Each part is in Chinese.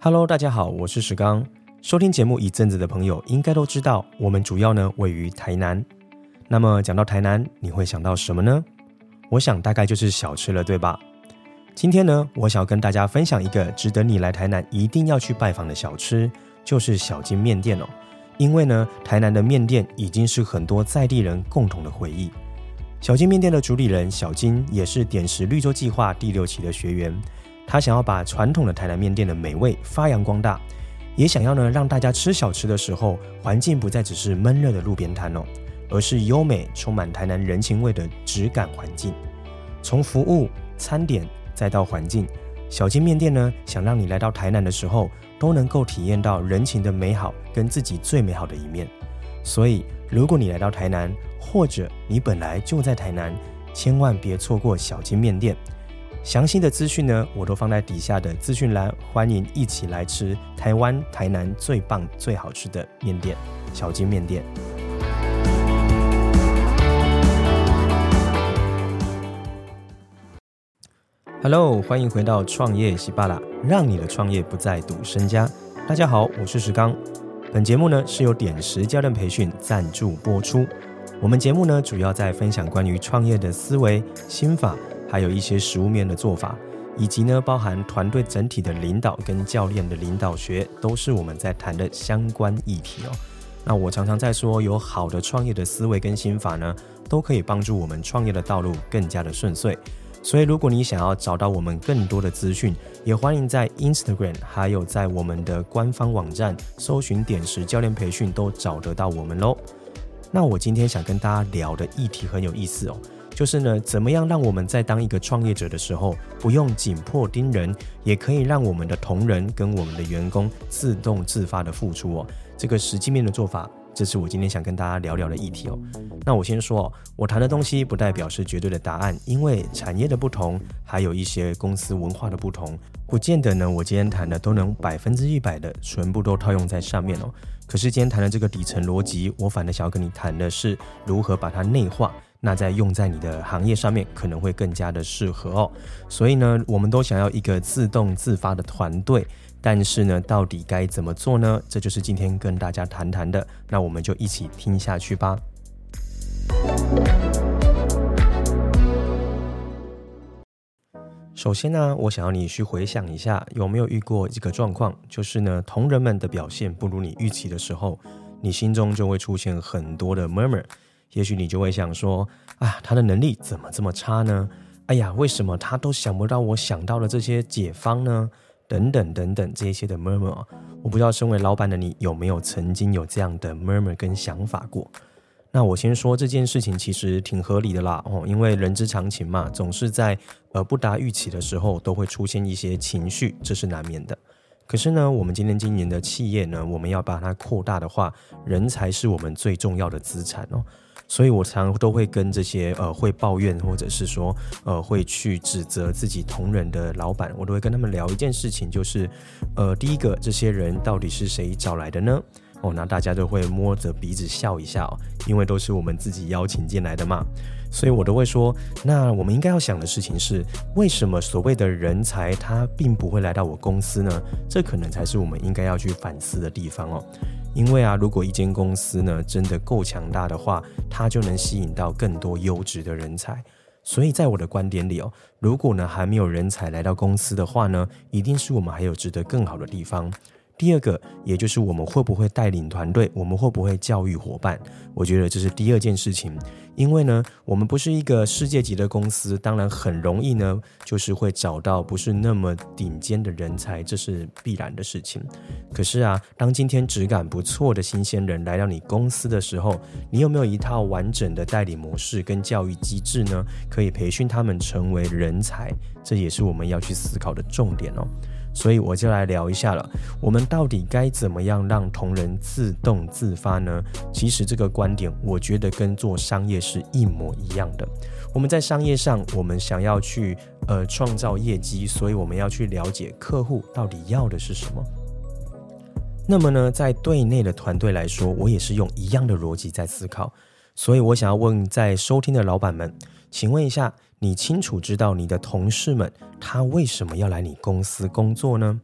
Hello，大家好，我是石刚。收听节目一阵子的朋友应该都知道，我们主要呢位于台南。那么讲到台南，你会想到什么呢？我想大概就是小吃了，对吧？今天呢，我想要跟大家分享一个值得你来台南一定要去拜访的小吃，就是小金面店哦。因为呢，台南的面店已经是很多在地人共同的回忆。小金面店的主理人小金也是点石绿洲计划第六期的学员。他想要把传统的台南面店的美味发扬光大，也想要呢让大家吃小吃的时候，环境不再只是闷热的路边摊哦，而是优美、充满台南人情味的质感环境。从服务、餐点再到环境，小金面店呢想让你来到台南的时候，都能够体验到人情的美好跟自己最美好的一面。所以，如果你来到台南，或者你本来就在台南，千万别错过小金面店。详细的资讯呢，我都放在底下的资讯栏，欢迎一起来吃台湾台南最棒最好吃的面店——小金面店。Hello，欢迎回到创业喜巴拉，让你的创业不再赌身家。大家好，我是石刚。本节目呢是由点石教练培训赞助播出。我们节目呢主要在分享关于创业的思维心法。还有一些实务面的做法，以及呢，包含团队整体的领导跟教练的领导学，都是我们在谈的相关议题哦。那我常常在说，有好的创业的思维跟心法呢，都可以帮助我们创业的道路更加的顺遂。所以，如果你想要找到我们更多的资讯，也欢迎在 Instagram，还有在我们的官方网站搜寻“点石教练培训”，都找得到我们喽。那我今天想跟大家聊的议题很有意思哦。就是呢，怎么样让我们在当一个创业者的时候，不用紧迫盯人，也可以让我们的同仁跟我们的员工自动自发的付出哦。这个实际面的做法，这是我今天想跟大家聊聊的议题哦。那我先说，我谈的东西不代表是绝对的答案，因为产业的不同，还有一些公司文化的不同，不见得呢，我今天谈的都能百分之一百的全部都套用在上面哦。可是今天谈的这个底层逻辑，我反而想要跟你谈的是如何把它内化。那在用在你的行业上面，可能会更加的适合哦。所以呢，我们都想要一个自动自发的团队，但是呢，到底该怎么做呢？这就是今天跟大家谈谈的。那我们就一起听下去吧。首先呢，我想要你去回想一下，有没有遇过这个状况，就是呢，同仁们的表现不如你预期的时候，你心中就会出现很多的 murmur。也许你就会想说啊，他的能力怎么这么差呢？哎呀，为什么他都想不到我想到的这些解方呢？等等等等，这些的 murmur，我不知道身为老板的你有没有曾经有这样的 murmur 跟想法过？那我先说这件事情其实挺合理的啦，哦，因为人之常情嘛，总是在呃不达预期的时候都会出现一些情绪，这是难免的。可是呢，我们今天经营的企业呢，我们要把它扩大的话，人才是我们最重要的资产哦。所以我常都会跟这些呃会抱怨或者是说呃会去指责自己同仁的老板，我都会跟他们聊一件事情，就是呃第一个，这些人到底是谁找来的呢？哦，那大家都会摸着鼻子笑一笑，因为都是我们自己邀请进来的嘛。所以我都会说，那我们应该要想的事情是，为什么所谓的人才他并不会来到我公司呢？这可能才是我们应该要去反思的地方哦。因为啊，如果一间公司呢真的够强大的话，它就能吸引到更多优质的人才。所以在我的观点里哦，如果呢还没有人才来到公司的话呢，一定是我们还有值得更好的地方。第二个，也就是我们会不会带领团队，我们会不会教育伙伴？我觉得这是第二件事情。因为呢，我们不是一个世界级的公司，当然很容易呢，就是会找到不是那么顶尖的人才，这是必然的事情。可是啊，当今天质感不错的新鲜人来到你公司的时候，你有没有一套完整的代理模式跟教育机制呢？可以培训他们成为人才，这也是我们要去思考的重点哦。所以我就来聊一下了，我们到底该怎么样让同仁自动自发呢？其实这个观点，我觉得跟做商业是一模一样的。我们在商业上，我们想要去呃创造业绩，所以我们要去了解客户到底要的是什么。那么呢，在对内的团队来说，我也是用一样的逻辑在思考。所以我想要问在收听的老板们，请问一下。你清楚知道你的同事们他为什么要来你公司工作呢？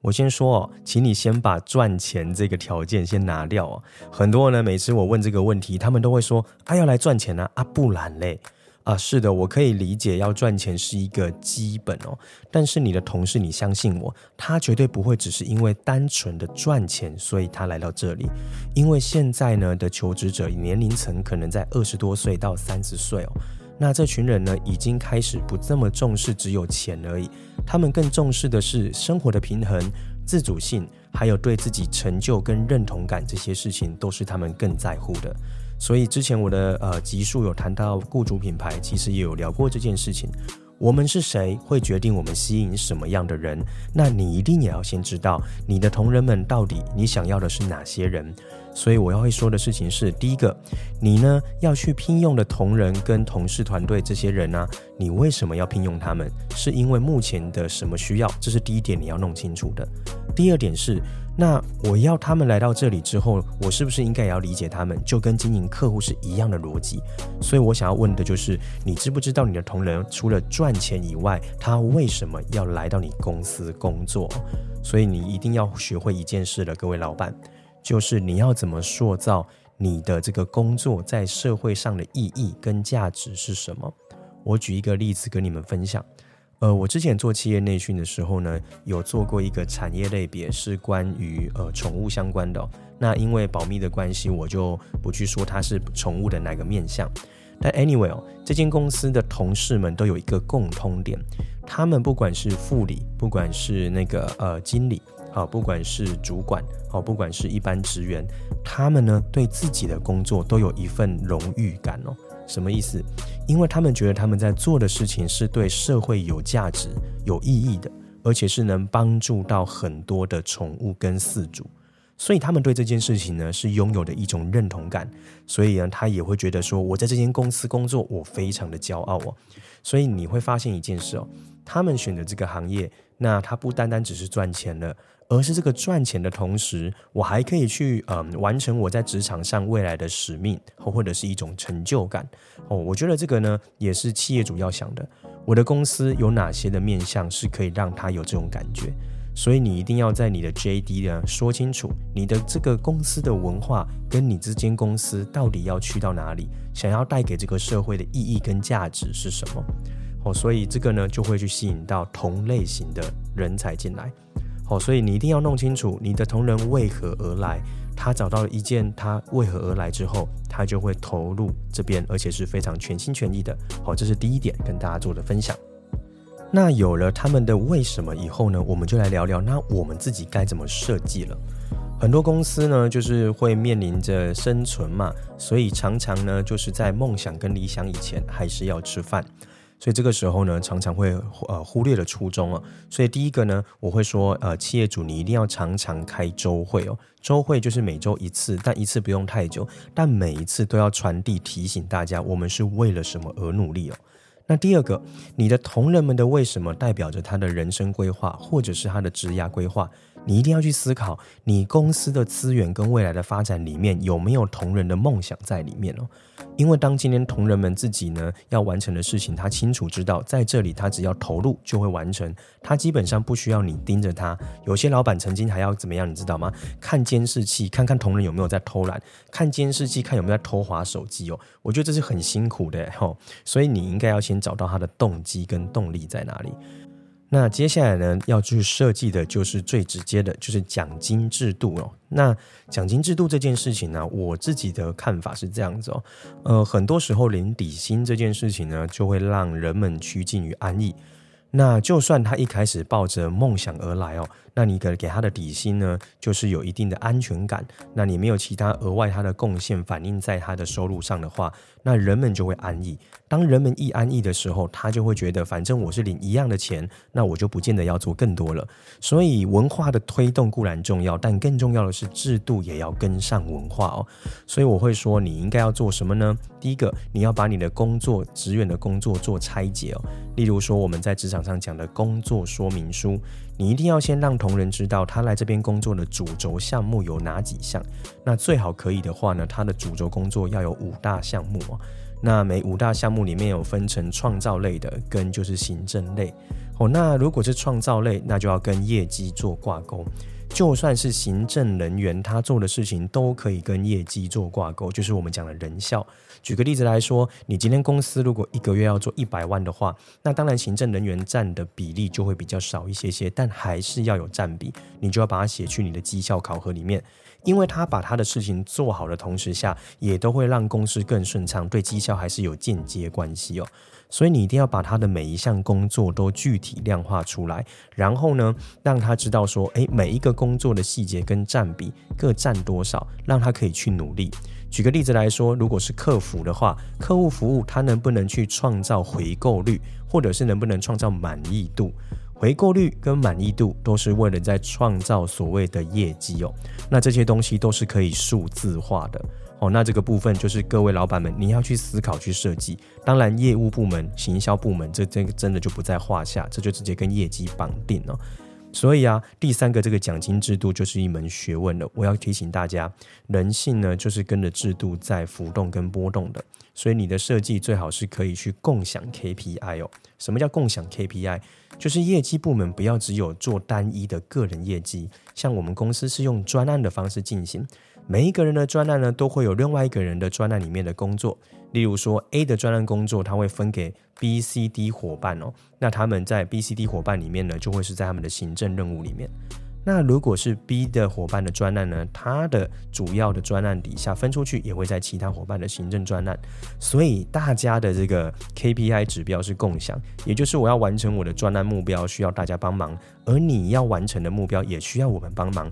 我先说哦，请你先把赚钱这个条件先拿掉哦。很多人呢，每次我问这个问题，他们都会说：“啊，要来赚钱呢？啊，不然嘞？”啊，是的，我可以理解要赚钱是一个基本哦。但是你的同事，你相信我，他绝对不会只是因为单纯的赚钱，所以他来到这里。因为现在呢的求职者年龄层可能在二十多岁到三十岁哦。那这群人呢，已经开始不这么重视只有钱而已，他们更重视的是生活的平衡、自主性，还有对自己成就跟认同感这些事情，都是他们更在乎的。所以之前我的呃集数有谈到雇主品牌，其实也有聊过这件事情。我们是谁，会决定我们吸引什么样的人？那你一定也要先知道你的同仁们到底你想要的是哪些人。所以我要会说的事情是：第一个，你呢要去聘用的同仁跟同事团队这些人呢、你为什么要聘用他们？是因为目前的什么需要？这是第一点你要弄清楚的。第二点是，那我要他们来到这里之后，我是不是应该也要理解他们？就跟经营客户是一样的逻辑。所以我想要问的就是，你知不知道你的同仁除了赚钱以外，他为什么要来到你公司工作？所以你一定要学会一件事了，各位老板。就是你要怎么塑造你的这个工作在社会上的意义跟价值是什么？我举一个例子跟你们分享。呃，我之前做企业内训的时候呢，有做过一个产业类别是关于呃宠物相关的。那因为保密的关系，我就不去说它是宠物的哪个面向。但 anyway 哦，这间公司的同事们都有一个共通点，他们不管是副理，不管是那个呃经理。好，不管是主管，好，不管是一般职员，他们呢对自己的工作都有一份荣誉感哦。什么意思？因为他们觉得他们在做的事情是对社会有价值、有意义的，而且是能帮助到很多的宠物跟饲主，所以他们对这件事情呢是拥有的一种认同感。所以呢，他也会觉得说，我在这间公司工作，我非常的骄傲哦。所以你会发现一件事哦，他们选择这个行业，那他不单单只是赚钱了。而是这个赚钱的同时，我还可以去嗯完成我在职场上未来的使命，或或者是一种成就感哦。我觉得这个呢也是企业主要想的。我的公司有哪些的面向是可以让他有这种感觉？所以你一定要在你的 JD 呢说清楚你的这个公司的文化跟你这间公司到底要去到哪里，想要带给这个社会的意义跟价值是什么哦。所以这个呢就会去吸引到同类型的人才进来。好，所以你一定要弄清楚你的同仁为何而来。他找到了一件他为何而来之后，他就会投入这边，而且是非常全心全意的。好，这是第一点跟大家做的分享。那有了他们的为什么以后呢，我们就来聊聊，那我们自己该怎么设计了。很多公司呢，就是会面临着生存嘛，所以常常呢，就是在梦想跟理想以前，还是要吃饭。所以这个时候呢，常常会呃忽略了初衷啊。所以第一个呢，我会说呃，企业主你一定要常常开周会哦。周会就是每周一次，但一次不用太久，但每一次都要传递提醒大家，我们是为了什么而努力哦。那第二个，你的同仁们的为什么代表着他的人生规划，或者是他的职涯规划。你一定要去思考，你公司的资源跟未来的发展里面有没有同仁的梦想在里面哦。因为当今天同仁们自己呢要完成的事情，他清楚知道在这里他只要投入就会完成，他基本上不需要你盯着他。有些老板曾经还要怎么样，你知道吗？看监视器，看看同仁有没有在偷懒；看监视器，看有没有在偷滑手机哦。我觉得这是很辛苦的吼，所以你应该要先找到他的动机跟动力在哪里。那接下来呢，要去设计的就是最直接的，就是奖金制度哦。那奖金制度这件事情呢，我自己的看法是这样子哦。呃，很多时候领底薪这件事情呢，就会让人们趋近于安逸。那就算他一开始抱着梦想而来哦。那你给给他的底薪呢，就是有一定的安全感。那你没有其他额外他的贡献反映在他的收入上的话，那人们就会安逸。当人们一安逸的时候，他就会觉得，反正我是领一样的钱，那我就不见得要做更多了。所以文化的推动固然重要，但更重要的是制度也要跟上文化哦。所以我会说，你应该要做什么呢？第一个，你要把你的工作职员的工作做拆解哦。例如说，我们在职场上讲的工作说明书。你一定要先让同仁知道他来这边工作的主轴项目有哪几项。那最好可以的话呢，他的主轴工作要有五大项目哦。那每五大项目里面有分成创造类的跟就是行政类。哦，那如果是创造类，那就要跟业绩做挂钩。就算是行政人员，他做的事情都可以跟业绩做挂钩，就是我们讲的人效。举个例子来说，你今天公司如果一个月要做一百万的话，那当然行政人员占的比例就会比较少一些些，但还是要有占比，你就要把它写去你的绩效考核里面，因为他把他的事情做好的同时下，也都会让公司更顺畅，对绩效还是有间接关系哦。所以你一定要把他的每一项工作都具体量化出来，然后呢，让他知道说，诶，每一个工作的细节跟占比各占多少，让他可以去努力。举个例子来说，如果是客服的话，客户服务他能不能去创造回购率，或者是能不能创造满意度？回购率跟满意度都是为了在创造所谓的业绩哦。那这些东西都是可以数字化的。哦，那这个部分就是各位老板们，你要去思考去设计。当然，业务部门、行销部门，这这真的就不在话下，这就直接跟业绩绑定了。所以啊，第三个这个奖金制度就是一门学问了。我要提醒大家，人性呢就是跟着制度在浮动跟波动的，所以你的设计最好是可以去共享 KPI 哦。什么叫共享 KPI？就是业绩部门不要只有做单一的个人业绩，像我们公司是用专案的方式进行。每一个人的专案呢，都会有另外一个人的专案里面的工作。例如说，A 的专案工作，他会分给 B、C、D 伙伴哦。那他们在 B、C、D 伙伴里面呢，就会是在他们的行政任务里面。那如果是 B 的伙伴的专案呢，他的主要的专案底下分出去，也会在其他伙伴的行政专案。所以大家的这个 KPI 指标是共享，也就是我要完成我的专案目标，需要大家帮忙，而你要完成的目标也需要我们帮忙。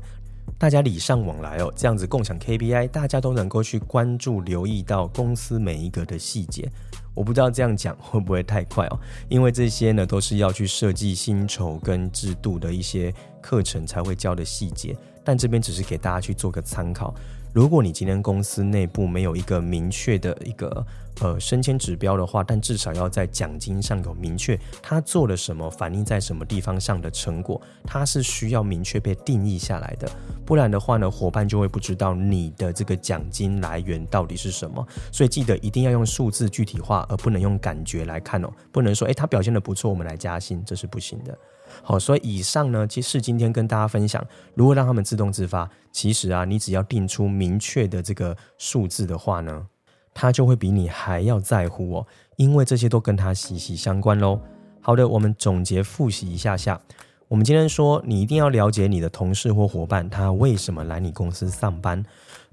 大家礼尚往来哦，这样子共享 KPI，大家都能够去关注、留意到公司每一个的细节。我不知道这样讲会不会太快哦，因为这些呢都是要去设计薪酬跟制度的一些课程才会教的细节，但这边只是给大家去做个参考。如果你今天公司内部没有一个明确的一个呃升迁指标的话，但至少要在奖金上有明确他做了什么，反映在什么地方上的成果，它是需要明确被定义下来的。不然的话呢，伙伴就会不知道你的这个奖金来源到底是什么。所以记得一定要用数字具体化，而不能用感觉来看哦。不能说诶，他表现得不错，我们来加薪，这是不行的。好，所以以上呢，其实今天跟大家分享如何让他们自动自发。其实啊，你只要定出明确的这个数字的话呢，他就会比你还要在乎哦，因为这些都跟他息息相关喽。好的，我们总结复习一下下。我们今天说，你一定要了解你的同事或伙伴，他为什么来你公司上班？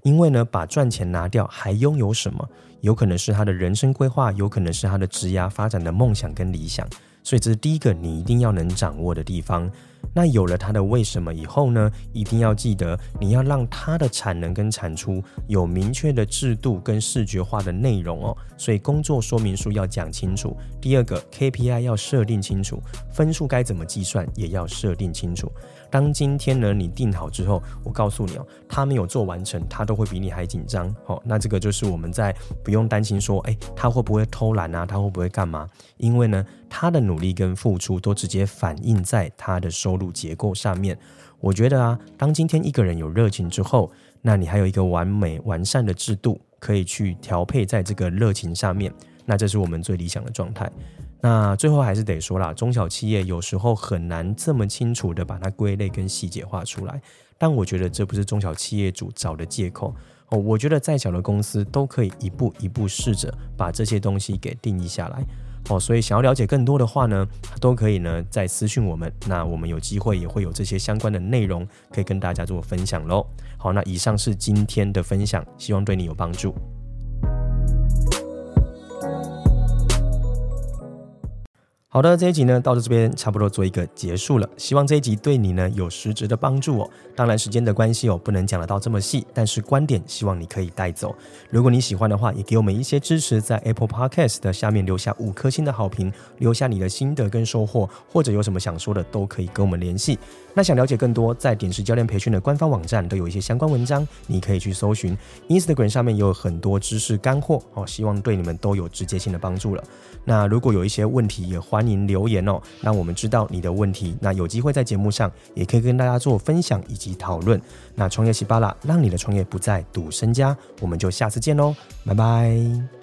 因为呢，把赚钱拿掉，还拥有什么？有可能是他的人生规划，有可能是他的职业发展的梦想跟理想。所以这是第一个你一定要能掌握的地方。那有了它的为什么以后呢，一定要记得你要让它的产能跟产出有明确的制度跟视觉化的内容哦。所以工作说明书要讲清楚。第二个 KPI 要设定清楚，分数该怎么计算也要设定清楚。当今天呢，你定好之后，我告诉你哦，他没有做完成，他都会比你还紧张。好，那这个就是我们在不用担心说，哎，他会不会偷懒啊？他会不会干嘛？因为呢，他的努力跟付出都直接反映在他的收入结构上面。我觉得啊，当今天一个人有热情之后，那你还有一个完美完善的制度可以去调配在这个热情上面，那这是我们最理想的状态。那最后还是得说啦，中小企业有时候很难这么清楚的把它归类跟细节化出来，但我觉得这不是中小企业主找的借口哦。我觉得再小的公司都可以一步一步试着把这些东西给定义下来哦。所以想要了解更多的话呢，都可以呢再私讯我们，那我们有机会也会有这些相关的内容可以跟大家做分享喽。好，那以上是今天的分享，希望对你有帮助。好的，这一集呢，到这边差不多做一个结束了。希望这一集对你呢有实质的帮助哦。当然时间的关系哦，不能讲得到这么细，但是观点希望你可以带走。如果你喜欢的话，也给我们一些支持，在 Apple Podcast 的下面留下五颗星的好评，留下你的心得跟收获，或者有什么想说的，都可以跟我们联系。那想了解更多，在点石教练培训的官方网站都有一些相关文章，你可以去搜寻。Instagram 上面也有很多知识干货哦，希望对你们都有直接性的帮助了。那如果有一些问题，也欢欢迎留言哦，让我们知道你的问题。那有机会在节目上也可以跟大家做分享以及讨论。那创业喜巴拉，让你的创业不再赌身家。我们就下次见喽，拜拜。